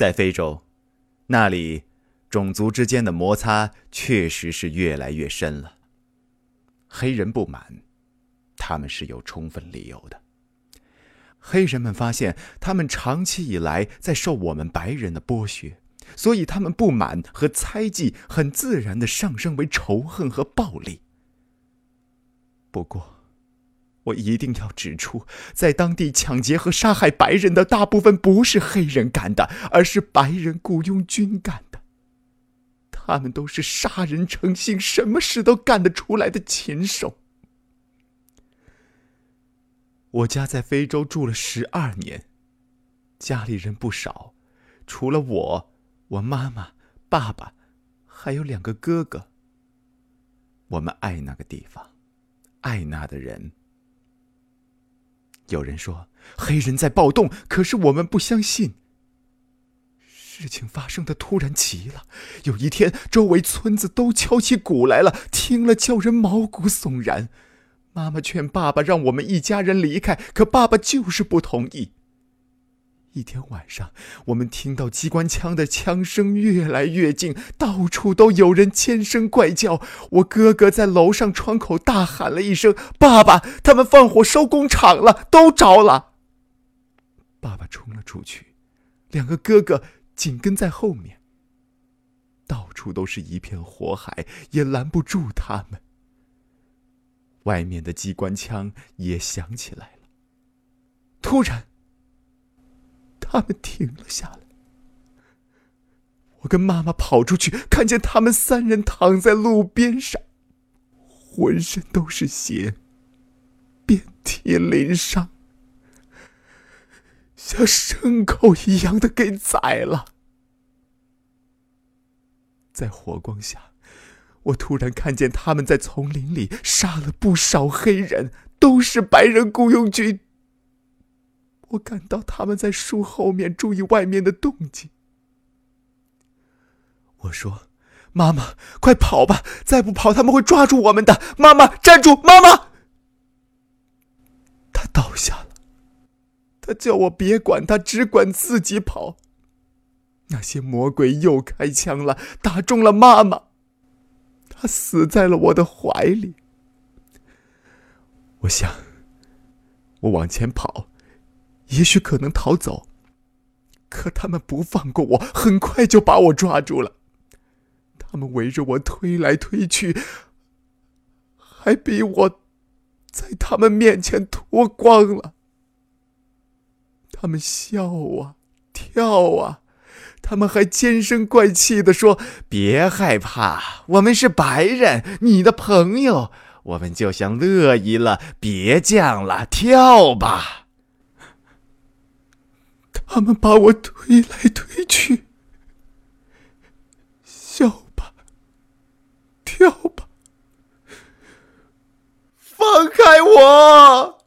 在非洲，那里种族之间的摩擦确实是越来越深了。黑人不满，他们是有充分理由的。黑人们发现，他们长期以来在受我们白人的剥削，所以他们不满和猜忌很自然的上升为仇恨和暴力。不过，我一定要指出，在当地抢劫和杀害白人的大部分不是黑人干的，而是白人雇佣军干的。他们都是杀人成性、什么事都干得出来的禽兽。我家在非洲住了十二年，家里人不少，除了我、我妈妈、爸爸，还有两个哥哥。我们爱那个地方，爱那的人。有人说黑人在暴动，可是我们不相信。事情发生的突然极了，有一天，周围村子都敲起鼓来了，听了叫人毛骨悚然。妈妈劝爸爸让我们一家人离开，可爸爸就是不同意。一天晚上，我们听到机关枪的枪声越来越近，到处都有人尖声怪叫。我哥哥在楼上窗口大喊了一声：“爸爸，他们放火烧工厂了，都着了！”爸爸冲了出去，两个哥哥紧跟在后面。到处都是一片火海，也拦不住他们。外面的机关枪也响起来了。突然，他们停了下来。我跟妈妈跑出去，看见他们三人躺在路边上，浑身都是血，遍体鳞伤，像牲口一样的给宰了。在火光下。我突然看见他们在丛林里杀了不少黑人，都是白人雇佣军。我感到他们在树后面注意外面的动静。我说：“妈妈，快跑吧！再不跑，他们会抓住我们的。”妈妈，站住！妈妈，他倒下了。他叫我别管他，只管自己跑。那些魔鬼又开枪了，打中了妈妈。他死在了我的怀里。我想，我往前跑，也许可能逃走。可他们不放过我，很快就把我抓住了。他们围着我推来推去，还逼我在他们面前脱光了。他们笑啊，跳啊。他们还尖声怪气的说：“别害怕，我们是白人，你的朋友，我们就像乐意了。别犟了，跳吧。”他们把我推来推去，笑吧，跳吧，放开我！